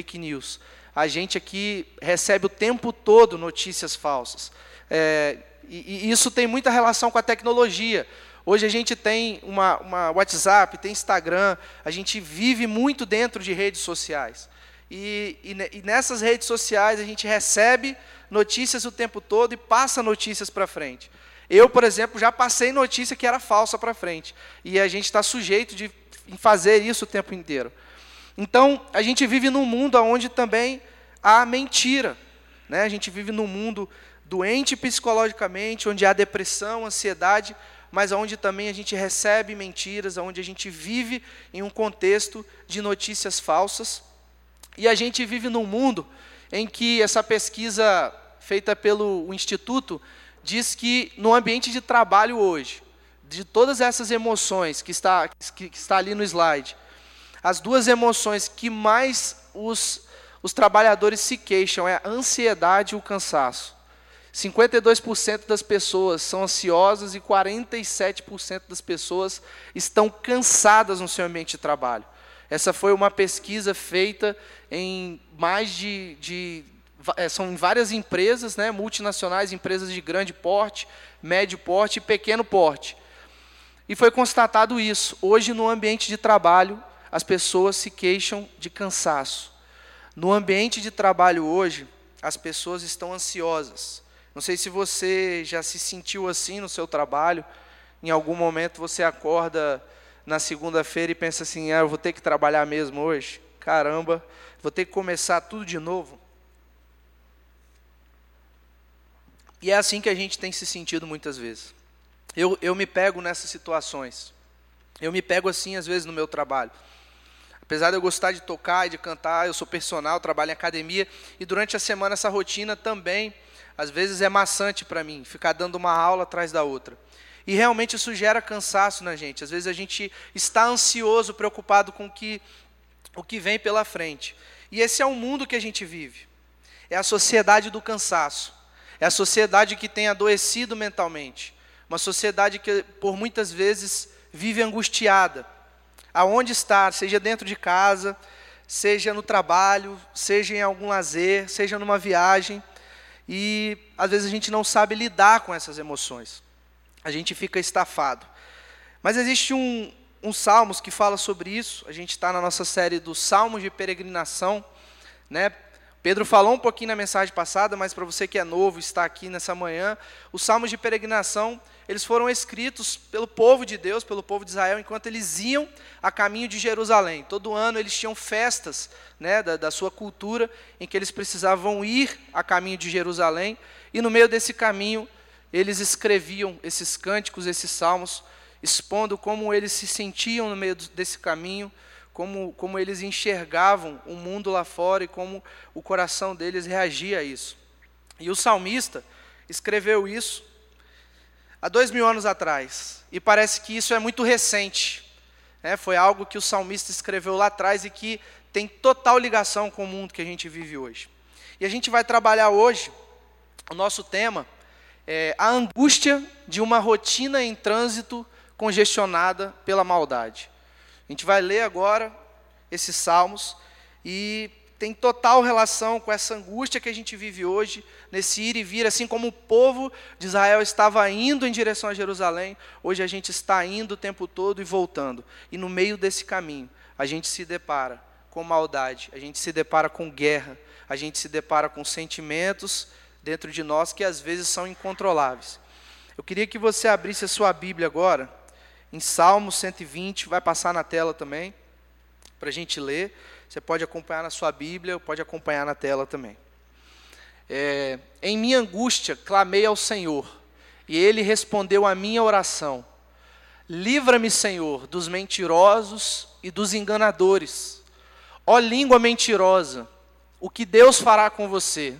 fake news. A gente aqui recebe o tempo todo notícias falsas. É, e, e, isso tem muita relação com a tecnologia. Hoje a gente tem uma, uma WhatsApp, tem Instagram, a gente vive muito dentro de redes sociais. E, e, e nessas redes sociais a gente recebe notícias o tempo todo e passa notícias para frente. Eu, por exemplo, já passei notícia que era falsa para frente. E a gente está sujeito de fazer isso o tempo inteiro. Então, a gente vive num mundo onde também há mentira. Né? A gente vive num mundo doente psicologicamente, onde há depressão, ansiedade, mas onde também a gente recebe mentiras, onde a gente vive em um contexto de notícias falsas. E a gente vive num mundo em que essa pesquisa feita pelo Instituto diz que no ambiente de trabalho hoje, de todas essas emoções que está, que, que está ali no slide, as duas emoções que mais os, os trabalhadores se queixam é a ansiedade e o cansaço. 52% das pessoas são ansiosas e 47% das pessoas estão cansadas no seu ambiente de trabalho. Essa foi uma pesquisa feita em mais de, de é, são várias empresas, né, multinacionais, empresas de grande porte, médio porte e pequeno porte. E foi constatado isso. Hoje, no ambiente de trabalho, as pessoas se queixam de cansaço. No ambiente de trabalho hoje, as pessoas estão ansiosas. Não sei se você já se sentiu assim no seu trabalho. Em algum momento você acorda na segunda-feira e pensa assim: ah, eu vou ter que trabalhar mesmo hoje? Caramba, vou ter que começar tudo de novo. E é assim que a gente tem se sentido muitas vezes. Eu, eu me pego nessas situações. Eu me pego assim, às vezes, no meu trabalho. Apesar de eu gostar de tocar e de cantar, eu sou personal, trabalho em academia, e durante a semana essa rotina também, às vezes, é maçante para mim, ficar dando uma aula atrás da outra. E realmente isso gera cansaço na gente. Às vezes a gente está ansioso, preocupado com o que, o que vem pela frente. E esse é o mundo que a gente vive. É a sociedade do cansaço. É a sociedade que tem adoecido mentalmente. Uma sociedade que, por muitas vezes, vive angustiada. Aonde estar, seja dentro de casa, seja no trabalho, seja em algum lazer, seja numa viagem. E às vezes a gente não sabe lidar com essas emoções. A gente fica estafado. Mas existe um, um Salmos que fala sobre isso. A gente está na nossa série dos Salmos de Peregrinação. Né? Pedro falou um pouquinho na mensagem passada, mas para você que é novo, está aqui nessa manhã, os salmos de peregrinação, eles foram escritos pelo povo de Deus, pelo povo de Israel, enquanto eles iam a caminho de Jerusalém. Todo ano eles tinham festas né, da, da sua cultura, em que eles precisavam ir a caminho de Jerusalém, e no meio desse caminho, eles escreviam esses cânticos, esses salmos, expondo como eles se sentiam no meio desse caminho, como, como eles enxergavam o mundo lá fora e como o coração deles reagia a isso. E o salmista escreveu isso há dois mil anos atrás, e parece que isso é muito recente. Né? Foi algo que o salmista escreveu lá atrás e que tem total ligação com o mundo que a gente vive hoje. E a gente vai trabalhar hoje, o nosso tema é a angústia de uma rotina em trânsito congestionada pela maldade. A gente vai ler agora esses salmos e tem total relação com essa angústia que a gente vive hoje, nesse ir e vir, assim como o povo de Israel estava indo em direção a Jerusalém, hoje a gente está indo o tempo todo e voltando. E no meio desse caminho, a gente se depara com maldade, a gente se depara com guerra, a gente se depara com sentimentos dentro de nós que às vezes são incontroláveis. Eu queria que você abrisse a sua Bíblia agora em Salmo 120, vai passar na tela também, para a gente ler. Você pode acompanhar na sua Bíblia, pode acompanhar na tela também. É, em minha angústia, clamei ao Senhor, e Ele respondeu à minha oração. Livra-me, Senhor, dos mentirosos e dos enganadores. Ó língua mentirosa, o que Deus fará com você?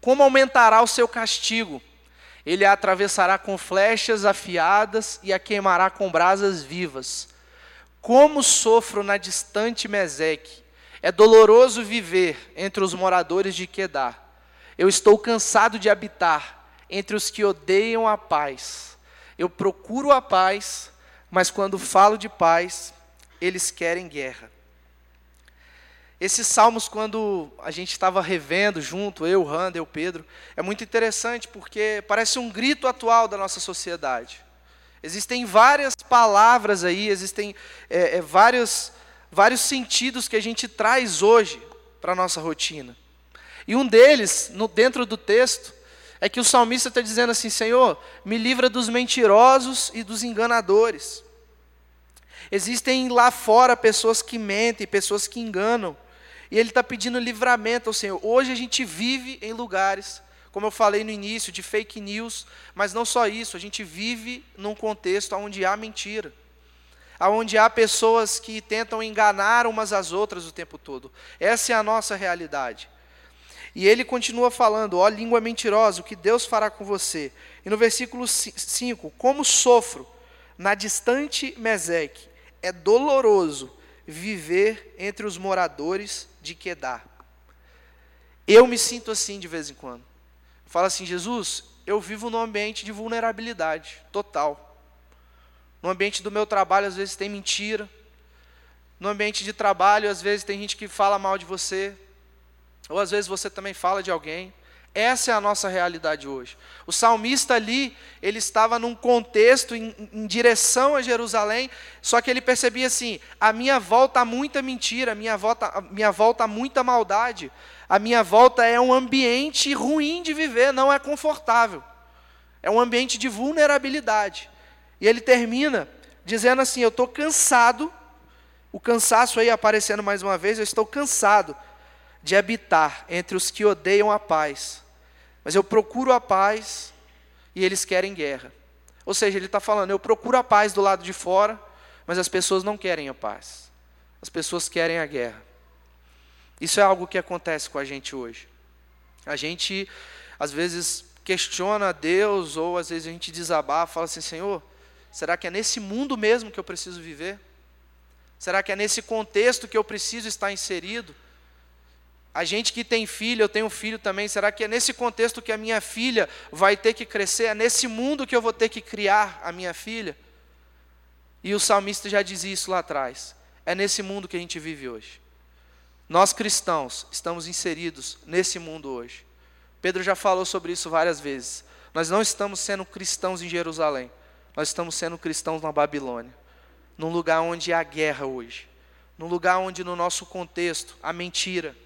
Como aumentará o seu castigo? Ele a atravessará com flechas afiadas e a queimará com brasas vivas. Como sofro na distante Meseque. É doloroso viver entre os moradores de Quedar. Eu estou cansado de habitar entre os que odeiam a paz. Eu procuro a paz, mas quando falo de paz, eles querem guerra. Esses salmos, quando a gente estava revendo junto, eu, Randa, eu, Pedro, é muito interessante porque parece um grito atual da nossa sociedade. Existem várias palavras aí, existem é, é, vários, vários sentidos que a gente traz hoje para a nossa rotina. E um deles, no, dentro do texto, é que o salmista está dizendo assim: Senhor, me livra dos mentirosos e dos enganadores. Existem lá fora pessoas que mentem, pessoas que enganam. E ele está pedindo livramento ao Senhor. Hoje a gente vive em lugares, como eu falei no início, de fake news, mas não só isso, a gente vive num contexto onde há mentira. Onde há pessoas que tentam enganar umas às outras o tempo todo. Essa é a nossa realidade. E ele continua falando: ó língua mentirosa, o que Deus fará com você? E no versículo 5: Como sofro na distante Meseque, é doloroso viver entre os moradores de Quedar. Eu me sinto assim de vez em quando. Fala assim, Jesus, eu vivo num ambiente de vulnerabilidade total. No ambiente do meu trabalho, às vezes tem mentira. No ambiente de trabalho, às vezes tem gente que fala mal de você. Ou às vezes você também fala de alguém. Essa é a nossa realidade hoje. O salmista ali, ele estava num contexto em, em, direção a Jerusalém, só que ele percebia assim: a minha volta há muita mentira, a minha volta, a minha volta há muita maldade, a minha volta é um ambiente ruim de viver, não é confortável. É um ambiente de vulnerabilidade. E ele termina dizendo assim: Eu estou cansado, o cansaço aí aparecendo mais uma vez, eu estou cansado de habitar entre os que odeiam a paz mas eu procuro a paz e eles querem guerra. Ou seja, ele está falando, eu procuro a paz do lado de fora, mas as pessoas não querem a paz. As pessoas querem a guerra. Isso é algo que acontece com a gente hoje. A gente, às vezes, questiona Deus, ou às vezes a gente desabafa, fala assim: Senhor, será que é nesse mundo mesmo que eu preciso viver? Será que é nesse contexto que eu preciso estar inserido? A gente que tem filho, eu tenho filho também, será que é nesse contexto que a minha filha vai ter que crescer? É nesse mundo que eu vou ter que criar a minha filha? E o salmista já dizia isso lá atrás. É nesse mundo que a gente vive hoje. Nós cristãos estamos inseridos nesse mundo hoje. Pedro já falou sobre isso várias vezes. Nós não estamos sendo cristãos em Jerusalém, nós estamos sendo cristãos na Babilônia, num lugar onde há guerra hoje, num lugar onde no nosso contexto há mentira,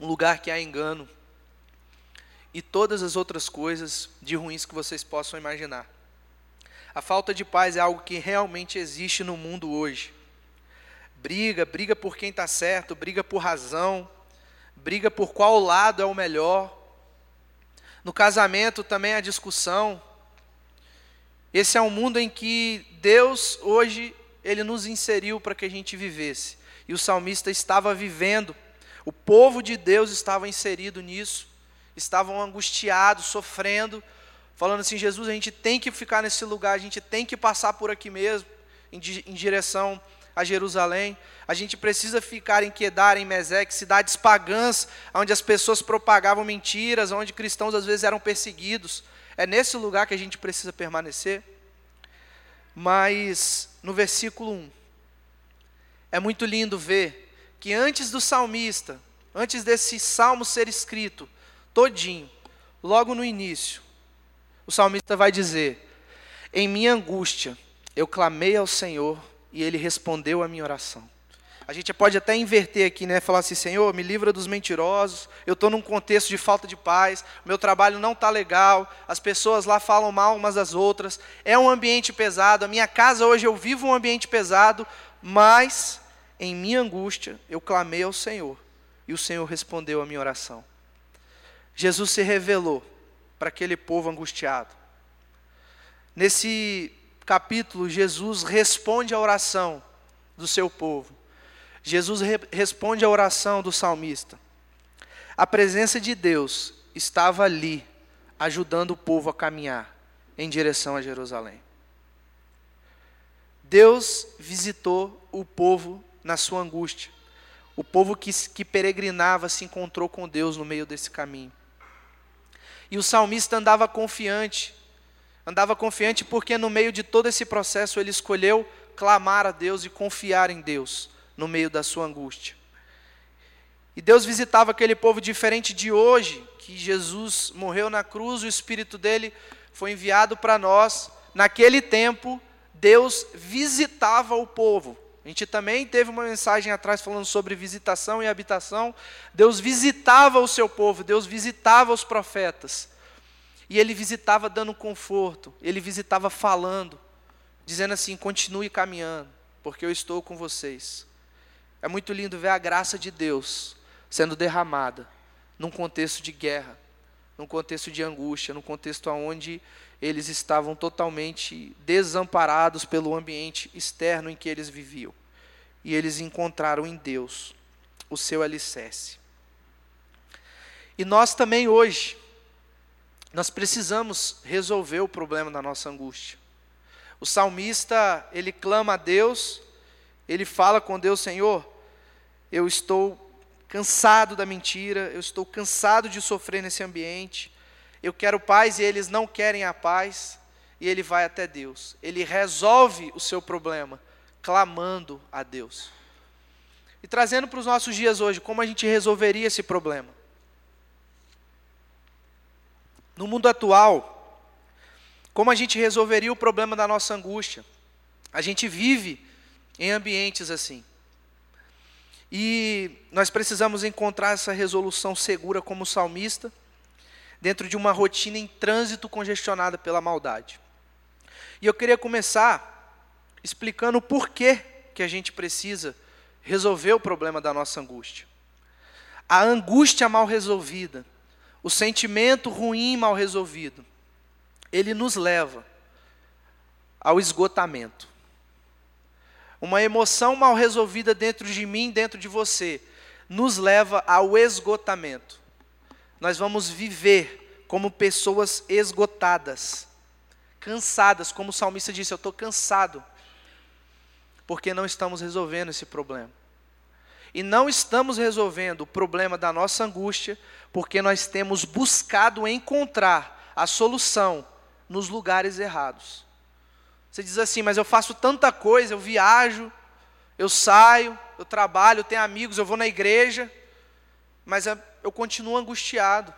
um lugar que há engano e todas as outras coisas de ruins que vocês possam imaginar. A falta de paz é algo que realmente existe no mundo hoje. Briga, briga por quem está certo, briga por razão, briga por qual lado é o melhor. No casamento também há discussão. Esse é um mundo em que Deus hoje ele nos inseriu para que a gente vivesse. E o salmista estava vivendo o povo de Deus estava inserido nisso, estavam angustiados, sofrendo, falando assim: Jesus, a gente tem que ficar nesse lugar, a gente tem que passar por aqui mesmo, em, em direção a Jerusalém. A gente precisa ficar em Quedar, em Meseque, cidades pagãs, onde as pessoas propagavam mentiras, onde cristãos às vezes eram perseguidos. É nesse lugar que a gente precisa permanecer. Mas no versículo 1, é muito lindo ver que antes do salmista, antes desse salmo ser escrito, todinho, logo no início, o salmista vai dizer: Em minha angústia eu clamei ao Senhor e ele respondeu a minha oração. A gente pode até inverter aqui, né? Falar assim, Senhor, me livra dos mentirosos. Eu estou num contexto de falta de paz. Meu trabalho não está legal. As pessoas lá falam mal umas das outras. É um ambiente pesado. A minha casa hoje eu vivo um ambiente pesado. Mas em minha angústia, eu clamei ao Senhor, e o Senhor respondeu a minha oração. Jesus se revelou para aquele povo angustiado. Nesse capítulo, Jesus responde à oração do seu povo. Jesus re responde à oração do salmista. A presença de Deus estava ali, ajudando o povo a caminhar em direção a Jerusalém. Deus visitou o povo na sua angústia. O povo que, que peregrinava se encontrou com Deus no meio desse caminho. E o salmista andava confiante, andava confiante porque no meio de todo esse processo ele escolheu clamar a Deus e confiar em Deus, no meio da sua angústia. E Deus visitava aquele povo diferente de hoje, que Jesus morreu na cruz, o Espírito dele foi enviado para nós. Naquele tempo, Deus visitava o povo. Gente também teve uma mensagem atrás falando sobre visitação e habitação. Deus visitava o seu povo, Deus visitava os profetas. E ele visitava dando conforto, ele visitava falando, dizendo assim: continue caminhando, porque eu estou com vocês. É muito lindo ver a graça de Deus sendo derramada num contexto de guerra, num contexto de angústia, num contexto onde eles estavam totalmente desamparados pelo ambiente externo em que eles viviam. E eles encontraram em Deus o seu alicerce. E nós também hoje, nós precisamos resolver o problema da nossa angústia. O salmista, ele clama a Deus, ele fala com Deus, Senhor, eu estou cansado da mentira, eu estou cansado de sofrer nesse ambiente, eu quero paz e eles não querem a paz, e ele vai até Deus. Ele resolve o seu problema clamando a Deus. E trazendo para os nossos dias hoje, como a gente resolveria esse problema? No mundo atual, como a gente resolveria o problema da nossa angústia? A gente vive em ambientes assim. E nós precisamos encontrar essa resolução segura como salmista dentro de uma rotina em trânsito congestionada pela maldade. E eu queria começar explicando o porquê que a gente precisa resolver o problema da nossa angústia. A angústia mal resolvida, o sentimento ruim mal resolvido, ele nos leva ao esgotamento. Uma emoção mal resolvida dentro de mim, dentro de você, nos leva ao esgotamento nós vamos viver como pessoas esgotadas, cansadas, como o salmista disse: Eu estou cansado, porque não estamos resolvendo esse problema. E não estamos resolvendo o problema da nossa angústia, porque nós temos buscado encontrar a solução nos lugares errados. Você diz assim, mas eu faço tanta coisa, eu viajo, eu saio, eu trabalho, eu tenho amigos, eu vou na igreja, mas eu continuo angustiado,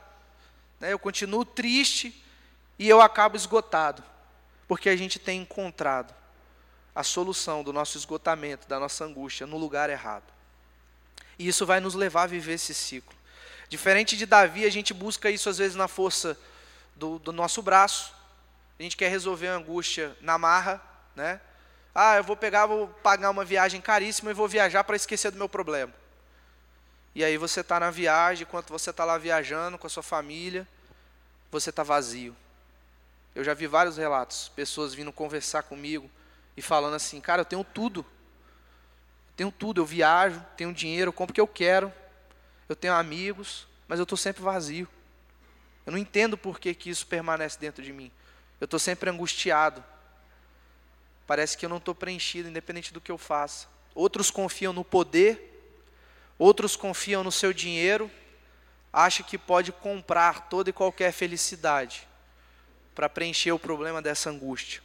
né? eu continuo triste e eu acabo esgotado, porque a gente tem encontrado a solução do nosso esgotamento, da nossa angústia, no lugar errado. E isso vai nos levar a viver esse ciclo. Diferente de Davi, a gente busca isso às vezes na força do, do nosso braço. A gente quer resolver a angústia na marra, né? Ah, eu vou pegar, vou pagar uma viagem caríssima e vou viajar para esquecer do meu problema. E aí você está na viagem, enquanto você está lá viajando com a sua família, você está vazio. Eu já vi vários relatos, pessoas vindo conversar comigo e falando assim, cara, eu tenho tudo. tenho tudo, eu viajo, tenho dinheiro, eu compro o que eu quero, eu tenho amigos, mas eu estou sempre vazio. Eu não entendo por que, que isso permanece dentro de mim. Eu estou sempre angustiado. Parece que eu não estou preenchido, independente do que eu faça. Outros confiam no poder Outros confiam no seu dinheiro, acham que pode comprar toda e qualquer felicidade para preencher o problema dessa angústia.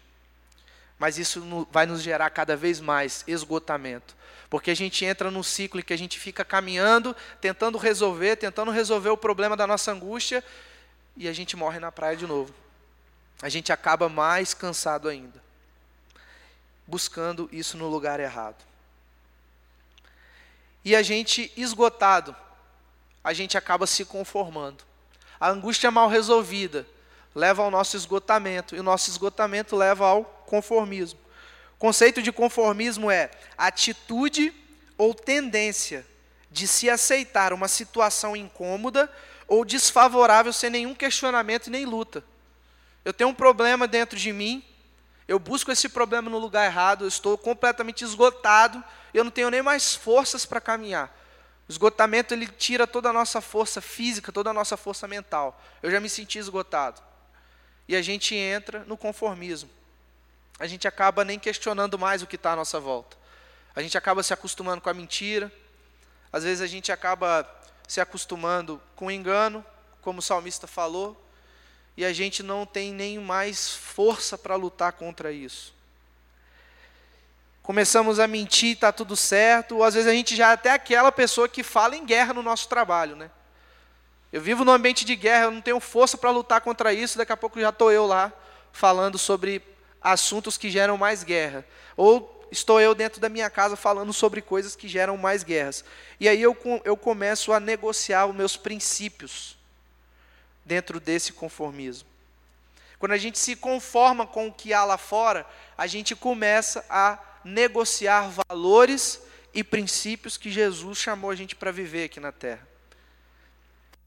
Mas isso vai nos gerar cada vez mais esgotamento. Porque a gente entra num ciclo em que a gente fica caminhando, tentando resolver, tentando resolver o problema da nossa angústia, e a gente morre na praia de novo. A gente acaba mais cansado ainda, buscando isso no lugar errado e a gente esgotado, a gente acaba se conformando. A angústia mal resolvida leva ao nosso esgotamento, e o nosso esgotamento leva ao conformismo. O conceito de conformismo é atitude ou tendência de se aceitar uma situação incômoda ou desfavorável sem nenhum questionamento e nem luta. Eu tenho um problema dentro de mim, eu busco esse problema no lugar errado, eu estou completamente esgotado, eu não tenho nem mais forças para caminhar. O esgotamento ele tira toda a nossa força física, toda a nossa força mental. Eu já me senti esgotado. E a gente entra no conformismo. A gente acaba nem questionando mais o que está à nossa volta. A gente acaba se acostumando com a mentira. Às vezes a gente acaba se acostumando com o engano, como o salmista falou e a gente não tem nem mais força para lutar contra isso. começamos a mentir, está tudo certo, ou às vezes a gente já é até aquela pessoa que fala em guerra no nosso trabalho, né? Eu vivo num ambiente de guerra, eu não tenho força para lutar contra isso, daqui a pouco já estou eu lá falando sobre assuntos que geram mais guerra. Ou estou eu dentro da minha casa falando sobre coisas que geram mais guerras. E aí eu, eu começo a negociar os meus princípios dentro desse conformismo. Quando a gente se conforma com o que há lá fora, a gente começa a negociar valores e princípios que Jesus chamou a gente para viver aqui na terra.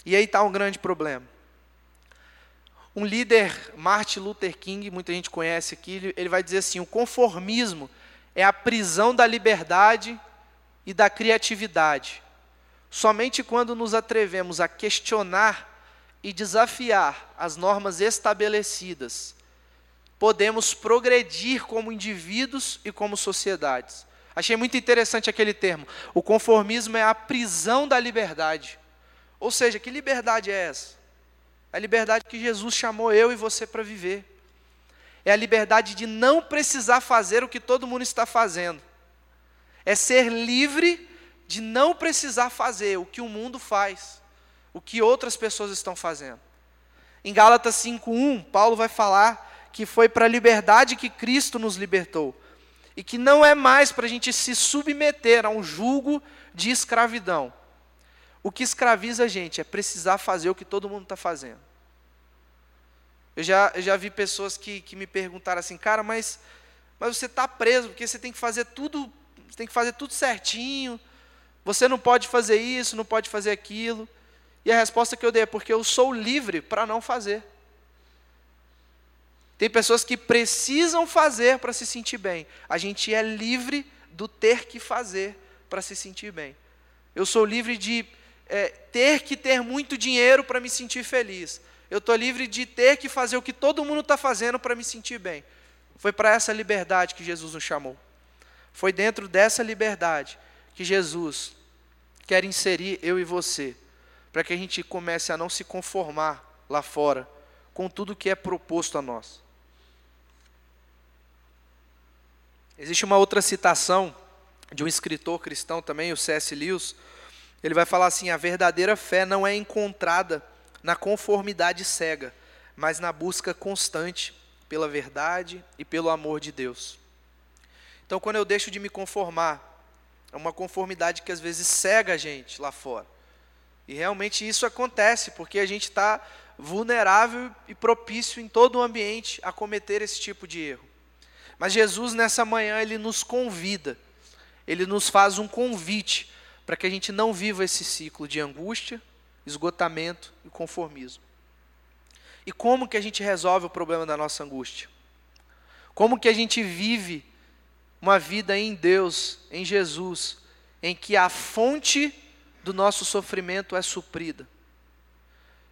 E aí está um grande problema. Um líder, Martin Luther King, muita gente conhece aqui, ele vai dizer assim: o conformismo é a prisão da liberdade e da criatividade. Somente quando nos atrevemos a questionar e desafiar as normas estabelecidas, podemos progredir como indivíduos e como sociedades. Achei muito interessante aquele termo. O conformismo é a prisão da liberdade. Ou seja, que liberdade é essa? É a liberdade que Jesus chamou eu e você para viver. É a liberdade de não precisar fazer o que todo mundo está fazendo. É ser livre de não precisar fazer o que o mundo faz o que outras pessoas estão fazendo. Em Gálatas 5:1, Paulo vai falar que foi para a liberdade que Cristo nos libertou e que não é mais para a gente se submeter a um jugo de escravidão. O que escraviza a gente é precisar fazer o que todo mundo está fazendo. Eu já, eu já vi pessoas que, que me perguntaram assim, cara, mas, mas você está preso porque você tem que fazer tudo, você tem que fazer tudo certinho. Você não pode fazer isso, não pode fazer aquilo. E a resposta que eu dei é porque eu sou livre para não fazer. Tem pessoas que precisam fazer para se sentir bem. A gente é livre do ter que fazer para se sentir bem. Eu sou livre de é, ter que ter muito dinheiro para me sentir feliz. Eu estou livre de ter que fazer o que todo mundo está fazendo para me sentir bem. Foi para essa liberdade que Jesus nos chamou. Foi dentro dessa liberdade que Jesus quer inserir eu e você para que a gente comece a não se conformar lá fora com tudo que é proposto a nós. Existe uma outra citação de um escritor cristão também, o C.S. Lewis. Ele vai falar assim: a verdadeira fé não é encontrada na conformidade cega, mas na busca constante pela verdade e pelo amor de Deus. Então, quando eu deixo de me conformar, é uma conformidade que às vezes cega a gente lá fora. E realmente isso acontece, porque a gente está vulnerável e propício em todo o ambiente a cometer esse tipo de erro. Mas Jesus, nessa manhã, ele nos convida, ele nos faz um convite para que a gente não viva esse ciclo de angústia, esgotamento e conformismo. E como que a gente resolve o problema da nossa angústia? Como que a gente vive uma vida em Deus, em Jesus, em que a fonte do nosso sofrimento é suprida.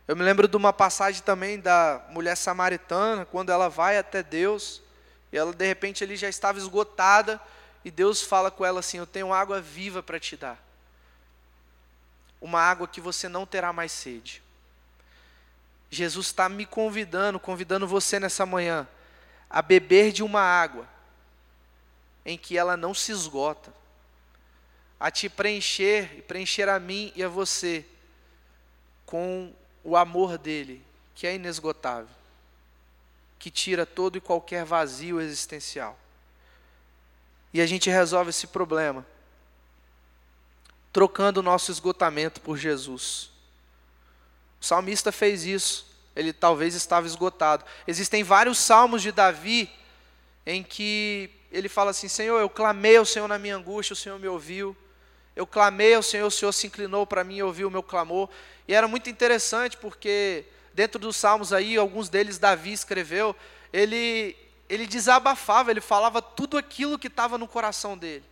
Eu me lembro de uma passagem também da mulher samaritana, quando ela vai até Deus, e ela de repente ele já estava esgotada, e Deus fala com ela assim: Eu tenho água viva para te dar. Uma água que você não terá mais sede. Jesus está me convidando, convidando você nessa manhã, a beber de uma água em que ela não se esgota a te preencher e preencher a mim e a você com o amor dele, que é inesgotável, que tira todo e qualquer vazio existencial. E a gente resolve esse problema trocando o nosso esgotamento por Jesus. O salmista fez isso, ele talvez estava esgotado. Existem vários salmos de Davi em que ele fala assim: Senhor, eu clamei ao Senhor na minha angústia, o Senhor me ouviu. Eu clamei ao Senhor, o Senhor se inclinou para mim e ouviu o meu clamor. E era muito interessante porque dentro dos salmos aí, alguns deles Davi escreveu, ele ele desabafava, ele falava tudo aquilo que estava no coração dele.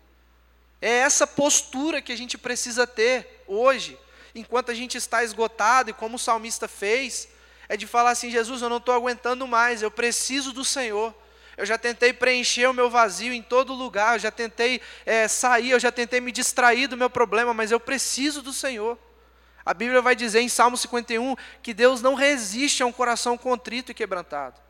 É essa postura que a gente precisa ter hoje, enquanto a gente está esgotado, e como o salmista fez, é de falar assim: Jesus, eu não estou aguentando mais, eu preciso do Senhor. Eu já tentei preencher o meu vazio em todo lugar, eu já tentei é, sair, eu já tentei me distrair do meu problema, mas eu preciso do Senhor. A Bíblia vai dizer em Salmo 51 que Deus não resiste a um coração contrito e quebrantado.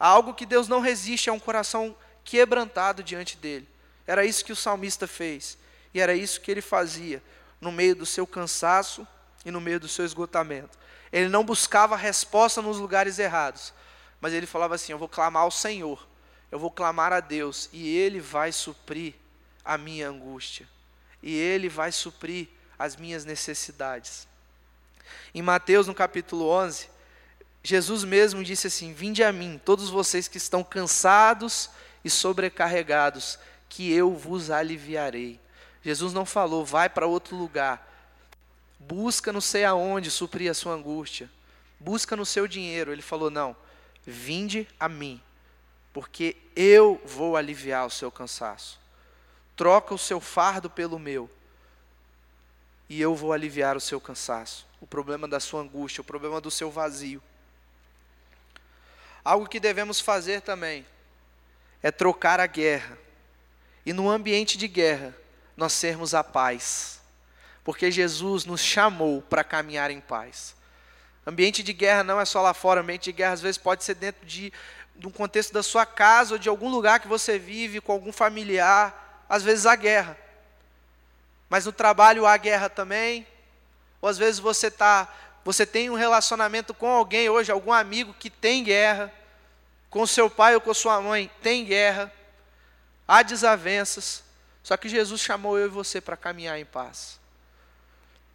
Há algo que Deus não resiste a um coração quebrantado diante dele. Era isso que o salmista fez. E era isso que ele fazia no meio do seu cansaço e no meio do seu esgotamento. Ele não buscava resposta nos lugares errados, mas ele falava assim: Eu vou clamar ao Senhor, eu vou clamar a Deus, e Ele vai suprir a minha angústia, e Ele vai suprir as minhas necessidades. Em Mateus, no capítulo 11, Jesus mesmo disse assim: Vinde a mim, todos vocês que estão cansados e sobrecarregados, que eu vos aliviarei. Jesus não falou, vai para outro lugar, busca não sei aonde suprir a sua angústia, busca no seu dinheiro. Ele falou, não, vinde a mim, porque eu vou aliviar o seu cansaço. Troca o seu fardo pelo meu, e eu vou aliviar o seu cansaço, o problema da sua angústia, o problema do seu vazio. Algo que devemos fazer também é trocar a guerra. E no ambiente de guerra, nós sermos a paz. Porque Jesus nos chamou para caminhar em paz. Ambiente de guerra não é só lá fora, ambiente de guerra às vezes pode ser dentro de, de um contexto da sua casa ou de algum lugar que você vive com algum familiar. Às vezes há guerra. Mas no trabalho há guerra também. Ou às vezes você tá, você tem um relacionamento com alguém hoje, algum amigo que tem guerra, com seu pai ou com sua mãe tem guerra, há desavenças. Só que Jesus chamou eu e você para caminhar em paz.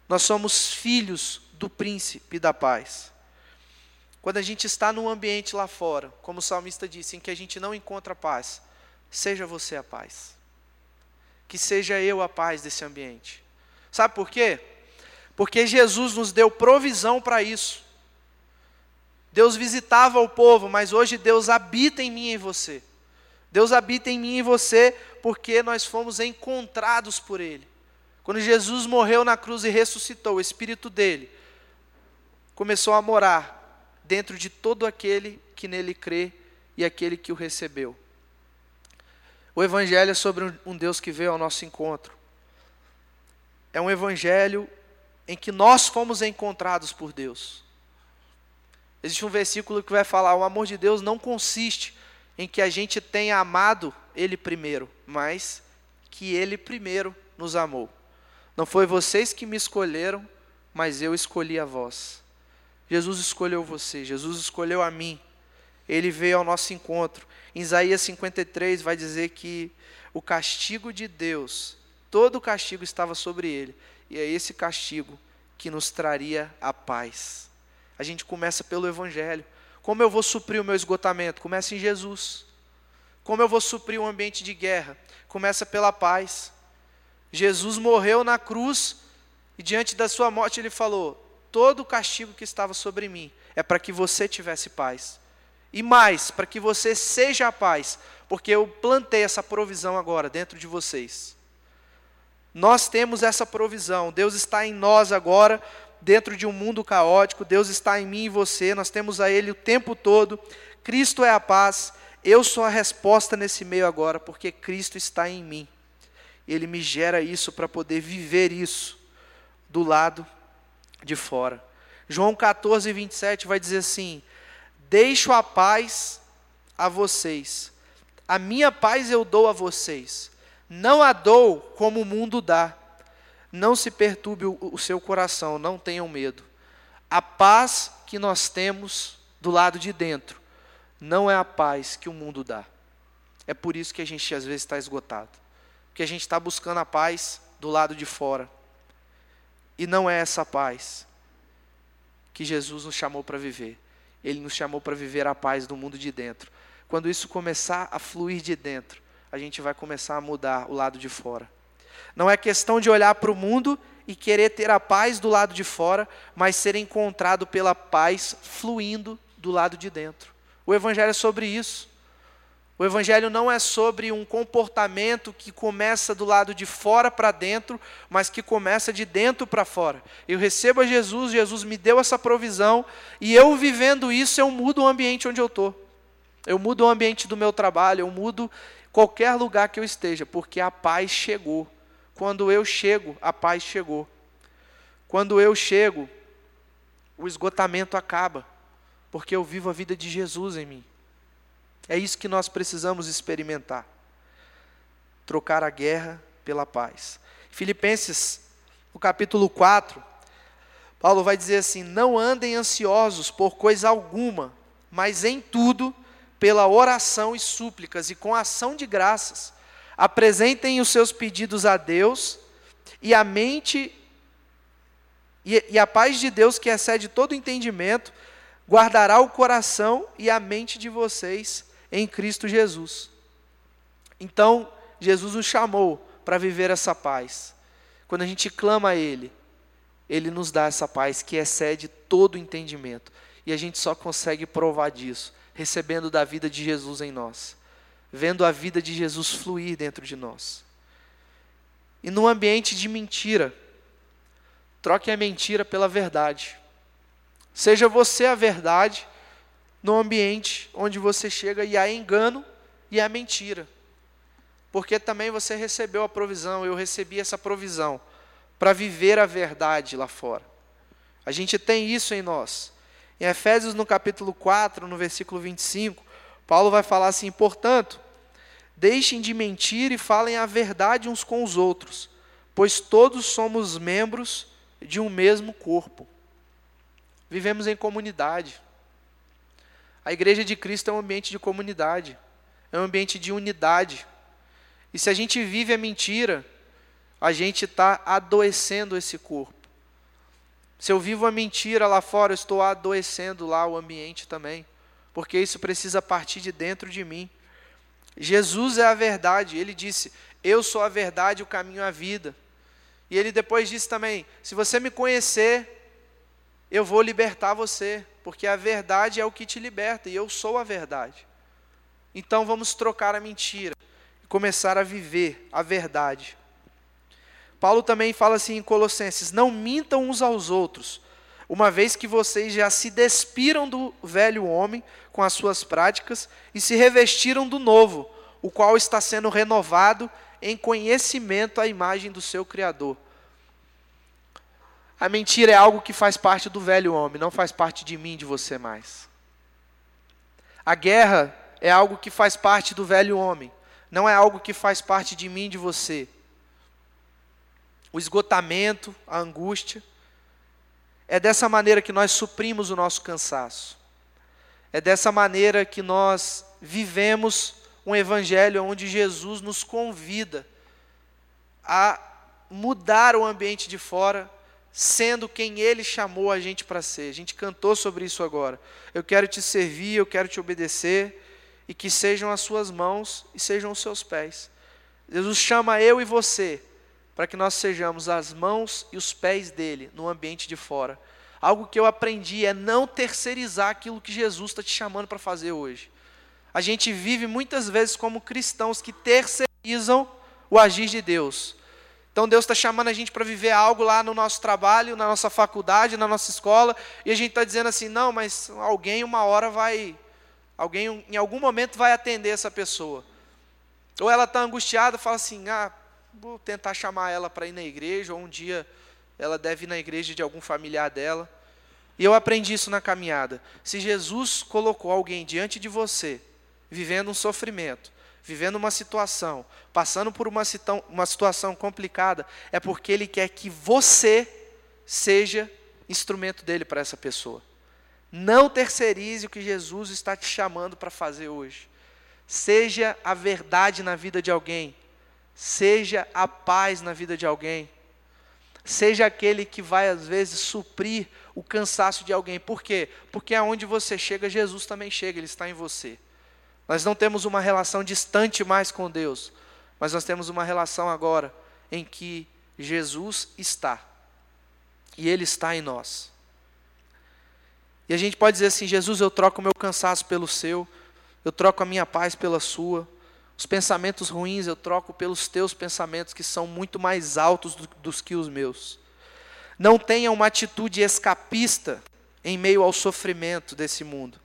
Nós somos filhos do príncipe da paz. Quando a gente está num ambiente lá fora, como o salmista disse, em que a gente não encontra paz, seja você a paz. Que seja eu a paz desse ambiente. Sabe por quê? Porque Jesus nos deu provisão para isso. Deus visitava o povo, mas hoje Deus habita em mim e em você. Deus habita em mim e você porque nós fomos encontrados por Ele. Quando Jesus morreu na cruz e ressuscitou, o Espírito dele começou a morar dentro de todo aquele que nele crê e aquele que o recebeu. O Evangelho é sobre um Deus que veio ao nosso encontro. É um Evangelho em que nós fomos encontrados por Deus. Existe um versículo que vai falar: o amor de Deus não consiste em que a gente tenha amado Ele primeiro, mas que Ele primeiro nos amou. Não foi vocês que me escolheram, mas eu escolhi a vós. Jesus escolheu você, Jesus escolheu a mim. Ele veio ao nosso encontro. Em Isaías 53 vai dizer que o castigo de Deus, todo o castigo estava sobre ele, e é esse castigo que nos traria a paz. A gente começa pelo evangelho. Como eu vou suprir o meu esgotamento? Começa em Jesus. Como eu vou suprir um ambiente de guerra? Começa pela paz. Jesus morreu na cruz e diante da sua morte ele falou: todo o castigo que estava sobre mim é para que você tivesse paz. E mais, para que você seja a paz, porque eu plantei essa provisão agora dentro de vocês. Nós temos essa provisão, Deus está em nós agora, dentro de um mundo caótico, Deus está em mim e você, nós temos a Ele o tempo todo, Cristo é a paz, eu sou a resposta nesse meio agora, porque Cristo está em mim ele me gera isso para poder viver isso do lado de fora. João 14, 27 vai dizer assim: Deixo a paz a vocês, a minha paz eu dou a vocês, não a dou como o mundo dá. Não se perturbe o, o seu coração, não tenham medo. A paz que nós temos do lado de dentro não é a paz que o mundo dá. É por isso que a gente às vezes está esgotado que a gente está buscando a paz do lado de fora. E não é essa paz que Jesus nos chamou para viver. Ele nos chamou para viver a paz do mundo de dentro. Quando isso começar a fluir de dentro, a gente vai começar a mudar o lado de fora. Não é questão de olhar para o mundo e querer ter a paz do lado de fora, mas ser encontrado pela paz fluindo do lado de dentro. O Evangelho é sobre isso. O Evangelho não é sobre um comportamento que começa do lado de fora para dentro, mas que começa de dentro para fora. Eu recebo a Jesus, Jesus me deu essa provisão, e eu vivendo isso, eu mudo o ambiente onde eu estou. Eu mudo o ambiente do meu trabalho, eu mudo qualquer lugar que eu esteja, porque a paz chegou. Quando eu chego, a paz chegou. Quando eu chego, o esgotamento acaba, porque eu vivo a vida de Jesus em mim. É isso que nós precisamos experimentar. trocar a guerra pela paz. Filipenses, no capítulo 4, Paulo vai dizer assim: Não andem ansiosos por coisa alguma, mas em tudo, pela oração e súplicas e com ação de graças, apresentem os seus pedidos a Deus, e a mente e, e a paz de Deus, que excede todo entendimento, guardará o coração e a mente de vocês em Cristo Jesus. Então, Jesus nos chamou para viver essa paz. Quando a gente clama a Ele, Ele nos dá essa paz que excede todo entendimento. E a gente só consegue provar disso recebendo da vida de Jesus em nós, vendo a vida de Jesus fluir dentro de nós. E num ambiente de mentira, troque a mentira pela verdade. Seja você a verdade no ambiente onde você chega e há engano e há mentira. Porque também você recebeu a provisão, eu recebi essa provisão para viver a verdade lá fora. A gente tem isso em nós. Em Efésios, no capítulo 4, no versículo 25, Paulo vai falar assim: portanto, deixem de mentir e falem a verdade uns com os outros, pois todos somos membros de um mesmo corpo. Vivemos em comunidade. A igreja de Cristo é um ambiente de comunidade, é um ambiente de unidade. E se a gente vive a mentira, a gente está adoecendo esse corpo. Se eu vivo a mentira lá fora, eu estou adoecendo lá o ambiente também, porque isso precisa partir de dentro de mim. Jesus é a verdade, ele disse: Eu sou a verdade, o caminho a vida. E ele depois disse também: Se você me conhecer, eu vou libertar você, porque a verdade é o que te liberta e eu sou a verdade. Então vamos trocar a mentira e começar a viver a verdade. Paulo também fala assim em Colossenses: Não mintam uns aos outros, uma vez que vocês já se despiram do velho homem com as suas práticas e se revestiram do novo, o qual está sendo renovado em conhecimento à imagem do seu Criador. A mentira é algo que faz parte do velho homem, não faz parte de mim, de você mais. A guerra é algo que faz parte do velho homem, não é algo que faz parte de mim, de você. O esgotamento, a angústia, é dessa maneira que nós suprimos o nosso cansaço. É dessa maneira que nós vivemos um evangelho onde Jesus nos convida a mudar o ambiente de fora sendo quem Ele chamou a gente para ser. A gente cantou sobre isso agora. Eu quero te servir, eu quero te obedecer, e que sejam as suas mãos e sejam os seus pés. Jesus chama eu e você para que nós sejamos as mãos e os pés dele no ambiente de fora. Algo que eu aprendi é não terceirizar aquilo que Jesus está te chamando para fazer hoje. A gente vive muitas vezes como cristãos que terceirizam o agir de Deus. Então Deus está chamando a gente para viver algo lá no nosso trabalho, na nossa faculdade, na nossa escola, e a gente está dizendo assim, não, mas alguém uma hora vai, alguém em algum momento vai atender essa pessoa. Ou ela está angustiada, fala assim, ah, vou tentar chamar ela para ir na igreja, ou um dia ela deve ir na igreja de algum familiar dela. E eu aprendi isso na caminhada. Se Jesus colocou alguém diante de você, vivendo um sofrimento, vivendo uma situação, passando por uma, uma situação complicada, é porque Ele quer que você seja instrumento dele para essa pessoa. Não terceirize o que Jesus está te chamando para fazer hoje. Seja a verdade na vida de alguém. Seja a paz na vida de alguém. Seja aquele que vai, às vezes, suprir o cansaço de alguém. Por quê? Porque aonde você chega, Jesus também chega, Ele está em você. Nós não temos uma relação distante mais com Deus, mas nós temos uma relação agora em que Jesus está e Ele está em nós. E a gente pode dizer assim: Jesus, eu troco o meu cansaço pelo seu, eu troco a minha paz pela sua, os pensamentos ruins eu troco pelos teus pensamentos, que são muito mais altos do, dos que os meus. Não tenha uma atitude escapista em meio ao sofrimento desse mundo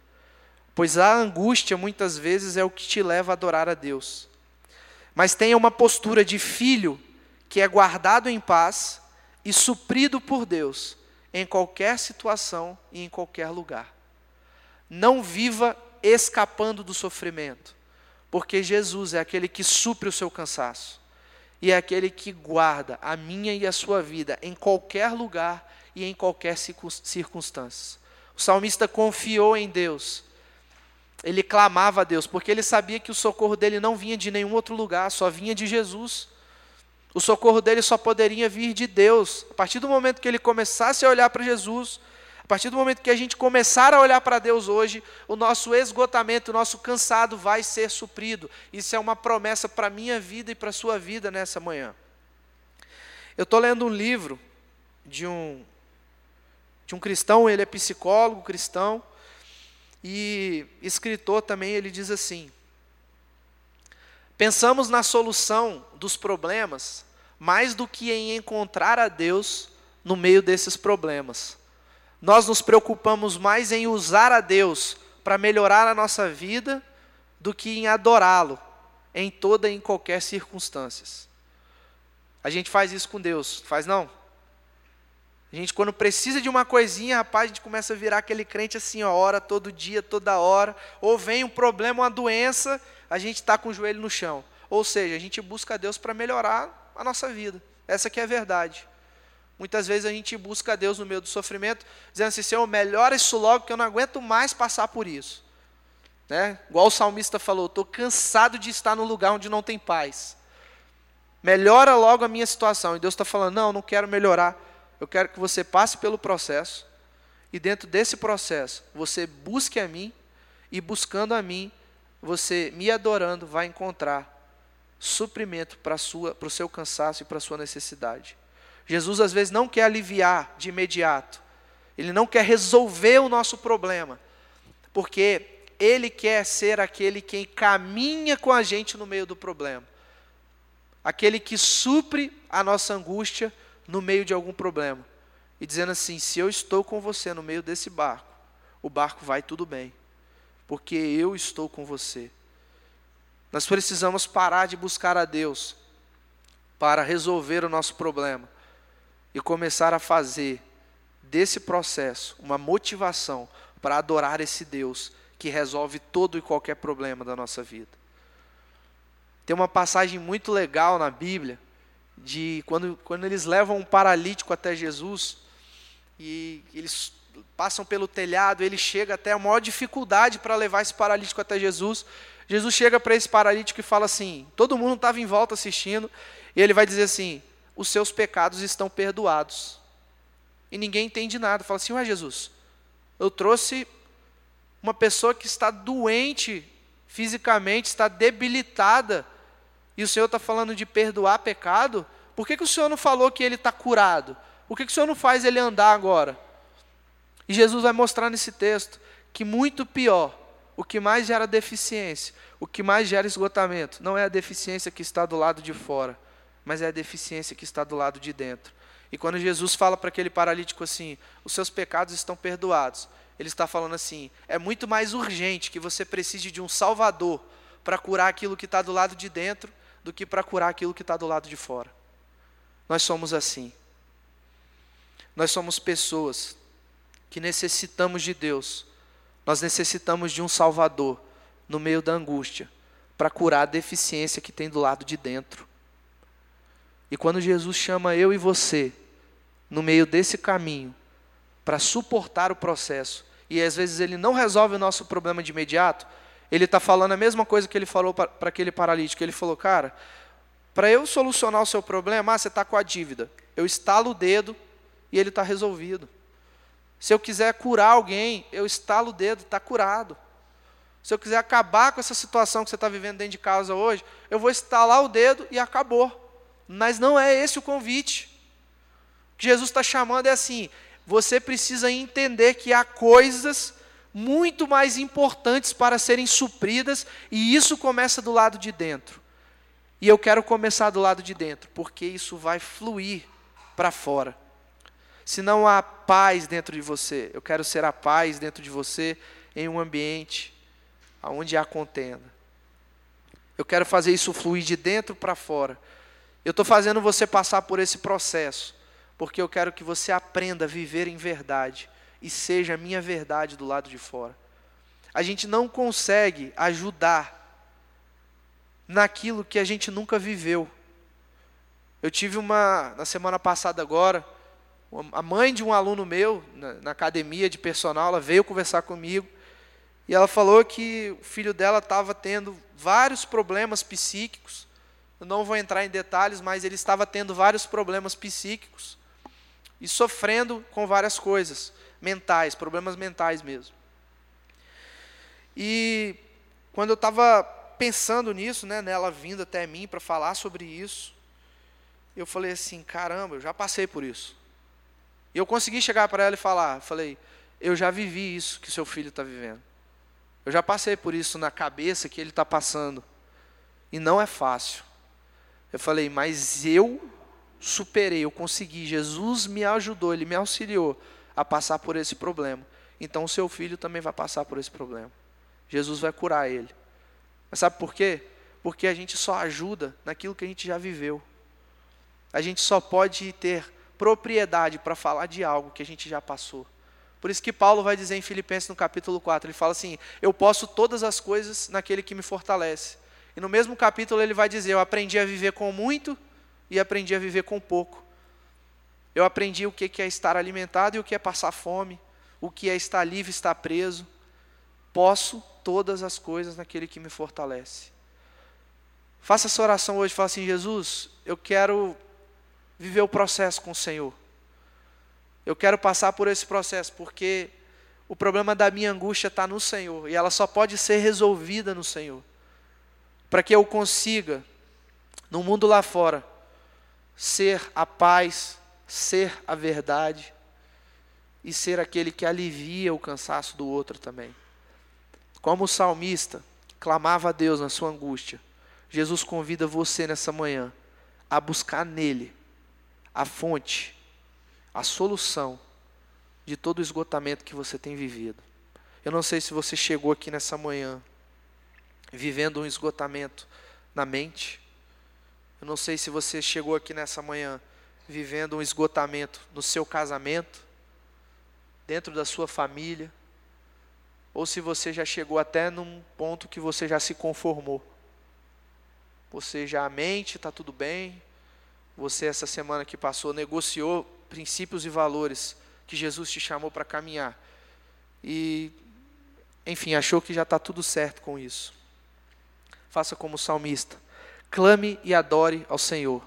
pois a angústia muitas vezes é o que te leva a adorar a Deus. Mas tenha uma postura de filho que é guardado em paz e suprido por Deus em qualquer situação e em qualquer lugar. Não viva escapando do sofrimento, porque Jesus é aquele que supre o seu cansaço e é aquele que guarda a minha e a sua vida em qualquer lugar e em qualquer circunstância. O salmista confiou em Deus. Ele clamava a Deus, porque ele sabia que o socorro dele não vinha de nenhum outro lugar, só vinha de Jesus. O socorro dele só poderia vir de Deus. A partir do momento que ele começasse a olhar para Jesus, a partir do momento que a gente começar a olhar para Deus hoje, o nosso esgotamento, o nosso cansado vai ser suprido. Isso é uma promessa para a minha vida e para a sua vida nessa manhã. Eu estou lendo um livro de um, de um cristão, ele é psicólogo cristão e escritor também, ele diz assim: Pensamos na solução dos problemas mais do que em encontrar a Deus no meio desses problemas. Nós nos preocupamos mais em usar a Deus para melhorar a nossa vida do que em adorá-lo em toda e em qualquer circunstâncias. A gente faz isso com Deus, faz não? A gente, quando precisa de uma coisinha, rapaz, a gente começa a virar aquele crente assim, ó, hora, todo dia, toda hora. Ou vem um problema, uma doença, a gente está com o joelho no chão. Ou seja, a gente busca Deus para melhorar a nossa vida. Essa que é a verdade. Muitas vezes a gente busca Deus no meio do sofrimento, dizendo assim, Senhor, melhora isso logo, que eu não aguento mais passar por isso. Né? Igual o salmista falou, estou cansado de estar no lugar onde não tem paz. Melhora logo a minha situação. E Deus está falando, não, não quero melhorar. Eu quero que você passe pelo processo. E dentro desse processo, você busque a mim. E buscando a mim, você me adorando, vai encontrar suprimento para o seu cansaço e para a sua necessidade. Jesus às vezes não quer aliviar de imediato, ele não quer resolver o nosso problema, porque ele quer ser aquele quem caminha com a gente no meio do problema, aquele que supre a nossa angústia no meio de algum problema, e dizendo assim: se eu estou com você no meio desse barco, o barco vai tudo bem, porque eu estou com você. Nós precisamos parar de buscar a Deus para resolver o nosso problema e começar a fazer desse processo uma motivação para adorar esse Deus que resolve todo e qualquer problema da nossa vida. Tem uma passagem muito legal na Bíblia de quando, quando eles levam um paralítico até Jesus e eles passam pelo telhado, ele chega até a maior dificuldade para levar esse paralítico até Jesus. Jesus chega para esse paralítico e fala assim: todo mundo estava em volta assistindo, e ele vai dizer assim: os seus pecados estão perdoados. E ninguém entende nada. Fala assim: Ué, Jesus, eu trouxe uma pessoa que está doente fisicamente, está debilitada, e o Senhor está falando de perdoar pecado? Por que, que o Senhor não falou que ele está curado? Por que, que o Senhor não faz ele andar agora? E Jesus vai mostrar nesse texto que muito pior, o que mais gera deficiência, o que mais gera esgotamento, não é a deficiência que está do lado de fora, mas é a deficiência que está do lado de dentro. E quando Jesus fala para aquele paralítico assim: os seus pecados estão perdoados, ele está falando assim: é muito mais urgente que você precise de um Salvador para curar aquilo que está do lado de dentro do que para curar aquilo que está do lado de fora. Nós somos assim. Nós somos pessoas que necessitamos de Deus, nós necessitamos de um Salvador no meio da angústia para curar a deficiência que tem do lado de dentro. E quando Jesus chama eu e você, no meio desse caminho, para suportar o processo, e às vezes ele não resolve o nosso problema de imediato, ele está falando a mesma coisa que ele falou para aquele paralítico. Ele falou, cara, para eu solucionar o seu problema, ah, você está com a dívida. Eu estalo o dedo e ele está resolvido. Se eu quiser curar alguém, eu estalo o dedo, está curado. Se eu quiser acabar com essa situação que você está vivendo dentro de casa hoje, eu vou estalar o dedo e acabou. Mas não é esse o convite. O que Jesus está chamando é assim: você precisa entender que há coisas muito mais importantes para serem supridas, e isso começa do lado de dentro. E eu quero começar do lado de dentro, porque isso vai fluir para fora. Se não há paz dentro de você, eu quero ser a paz dentro de você em um ambiente onde há contenda. Eu quero fazer isso fluir de dentro para fora, eu estou fazendo você passar por esse processo, porque eu quero que você aprenda a viver em verdade e seja a minha verdade do lado de fora. A gente não consegue ajudar naquilo que a gente nunca viveu. Eu tive uma, na semana passada agora, a mãe de um aluno meu, na, na academia de personal, ela veio conversar comigo, e ela falou que o filho dela estava tendo vários problemas psíquicos. Eu não vou entrar em detalhes, mas ele estava tendo vários problemas psíquicos e sofrendo com várias coisas mentais, problemas mentais mesmo. E quando eu estava pensando nisso, né, nela vindo até mim para falar sobre isso, eu falei assim: caramba, eu já passei por isso. E eu consegui chegar para ela e falar: falei, eu já vivi isso que seu filho está vivendo. Eu já passei por isso na cabeça que ele está passando. E não é fácil. Eu falei, mas eu superei, eu consegui. Jesus me ajudou, ele me auxiliou a passar por esse problema. Então o seu filho também vai passar por esse problema. Jesus vai curar ele. Mas sabe por quê? Porque a gente só ajuda naquilo que a gente já viveu. A gente só pode ter propriedade para falar de algo que a gente já passou. Por isso que Paulo vai dizer em Filipenses no capítulo 4, ele fala assim: "Eu posso todas as coisas naquele que me fortalece". E no mesmo capítulo ele vai dizer: "Eu aprendi a viver com muito e aprendi a viver com pouco". Eu aprendi o que é estar alimentado e o que é passar fome, o que é estar livre, estar preso. Posso todas as coisas naquele que me fortalece. Faça essa oração hoje, fala assim: Jesus, eu quero viver o processo com o Senhor. Eu quero passar por esse processo, porque o problema da minha angústia está no Senhor, e ela só pode ser resolvida no Senhor. Para que eu consiga, no mundo lá fora, ser a paz, ser a verdade, e ser aquele que alivia o cansaço do outro também. Como o salmista clamava a Deus na sua angústia, Jesus convida você nessa manhã a buscar nele a fonte, a solução de todo o esgotamento que você tem vivido. Eu não sei se você chegou aqui nessa manhã vivendo um esgotamento na mente. Eu não sei se você chegou aqui nessa manhã vivendo um esgotamento no seu casamento, dentro da sua família, ou se você já chegou até num ponto que você já se conformou. Você já a mente, está tudo bem, você, essa semana que passou, negociou princípios e valores que Jesus te chamou para caminhar. E, enfim, achou que já está tudo certo com isso. Faça como o salmista. Clame e adore ao Senhor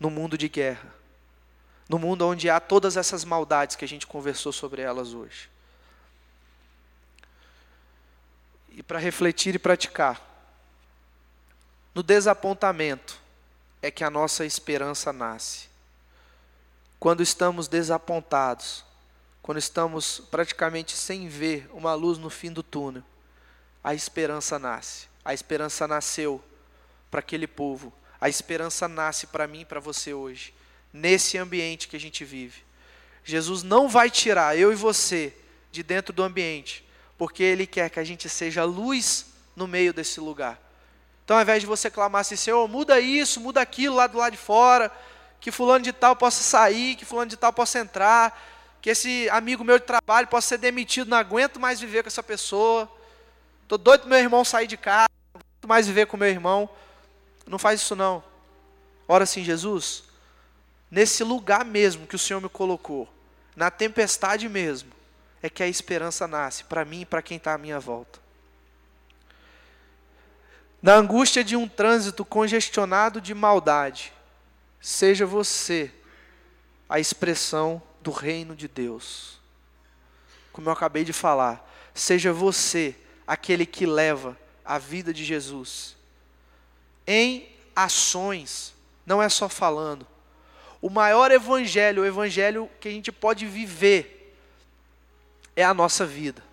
no mundo de guerra, no mundo onde há todas essas maldades que a gente conversou sobre elas hoje. E para refletir e praticar, no desapontamento, é que a nossa esperança nasce. Quando estamos desapontados, quando estamos praticamente sem ver uma luz no fim do túnel, a esperança nasce. A esperança nasceu para aquele povo. A esperança nasce para mim e para você hoje, nesse ambiente que a gente vive. Jesus não vai tirar eu e você de dentro do ambiente, porque Ele quer que a gente seja luz no meio desse lugar. Então, ao invés de você clamar assim, Senhor, muda isso, muda aquilo lá do lado de fora, que fulano de tal possa sair, que fulano de tal possa entrar, que esse amigo meu de trabalho possa ser demitido, não aguento mais viver com essa pessoa. Estou doido para meu irmão sair de casa, mais viver com meu irmão. Não faz isso não. Ora assim, Jesus, nesse lugar mesmo que o Senhor me colocou, na tempestade mesmo, é que a esperança nasce para mim e para quem está à minha volta. Na angústia de um trânsito congestionado de maldade, seja você a expressão do reino de Deus. Como eu acabei de falar, seja você aquele que leva a vida de Jesus em ações, não é só falando. O maior evangelho, o evangelho que a gente pode viver, é a nossa vida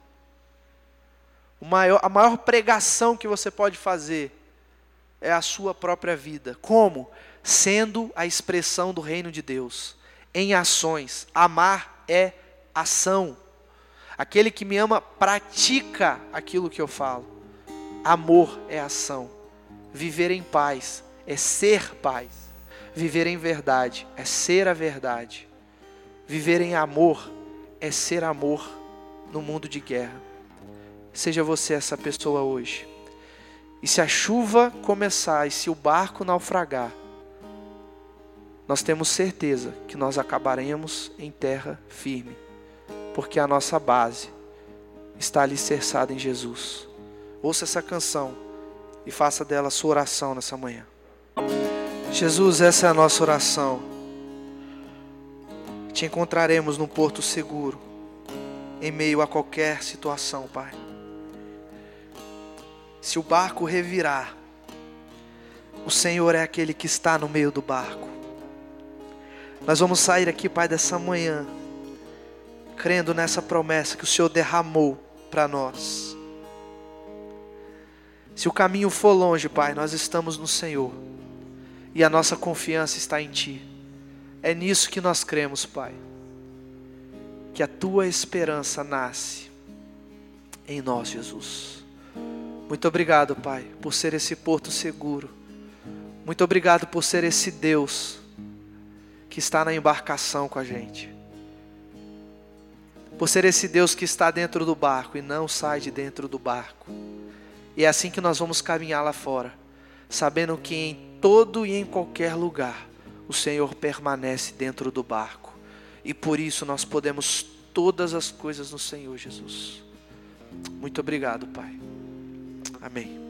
maior, a maior pregação que você pode fazer é a sua própria vida. Como? Sendo a expressão do reino de Deus, em ações. Amar é ação. Aquele que me ama pratica aquilo que eu falo. Amor é ação. Viver em paz é ser paz. Viver em verdade é ser a verdade. Viver em amor é ser amor no mundo de guerra. Seja você essa pessoa hoje. E se a chuva começar e se o barco naufragar, nós temos certeza que nós acabaremos em terra firme, porque a nossa base está alicerçada em Jesus. Ouça essa canção e faça dela sua oração nessa manhã. Jesus, essa é a nossa oração. Te encontraremos num porto seguro, em meio a qualquer situação, Pai. Se o barco revirar, o Senhor é aquele que está no meio do barco. Nós vamos sair aqui, Pai, dessa manhã, crendo nessa promessa que o Senhor derramou para nós. Se o caminho for longe, Pai, nós estamos no Senhor e a nossa confiança está em Ti. É nisso que nós cremos, Pai, que a Tua esperança nasce em nós, Jesus. Muito obrigado, Pai, por ser esse porto seguro. Muito obrigado por ser esse Deus que está na embarcação com a gente. Por ser esse Deus que está dentro do barco e não sai de dentro do barco. E é assim que nós vamos caminhar lá fora, sabendo que em todo e em qualquer lugar o Senhor permanece dentro do barco. E por isso nós podemos todas as coisas no Senhor Jesus. Muito obrigado, Pai. Amém.